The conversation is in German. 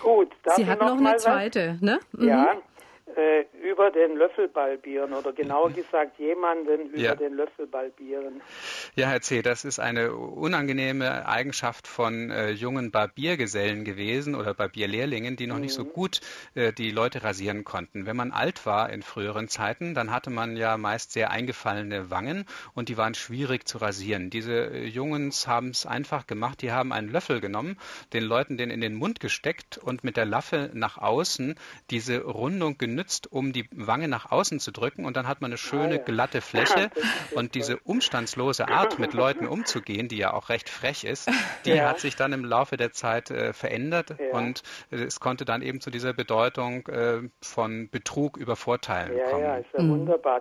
Gut, Sie hat noch, noch eine mal was? zweite, ne? Mhm. Ja, äh, über den Löffelballbieren oder genauer gesagt jemanden über Ja. den Löffelballbieren. Ja, Herr C., das ist eine unangenehme Eigenschaft von äh, jungen Barbiergesellen gewesen oder Barbierlehrlingen, die noch nicht so gut äh, die Leute rasieren konnten. Wenn man alt war in früheren Zeiten, dann hatte man ja meist sehr eingefallene Wangen und die waren schwierig zu rasieren. Diese äh, Jungens haben es einfach gemacht, die haben einen Löffel genommen, den Leuten den in den Mund gesteckt und mit der Laffe nach außen diese Rundung genützt, um die Wange nach außen zu drücken und dann hat man eine schöne ja. glatte Fläche und diese umstandslose Art, mit Leuten umzugehen, die ja auch recht frech ist, die Ja. hat sich dann im Laufe der Zeit äh, verändert Ja. und äh, es konnte dann eben zu dieser Bedeutung äh, von Betrug über Vorteilen Ja, kommen. ja, ist ja wunderbar.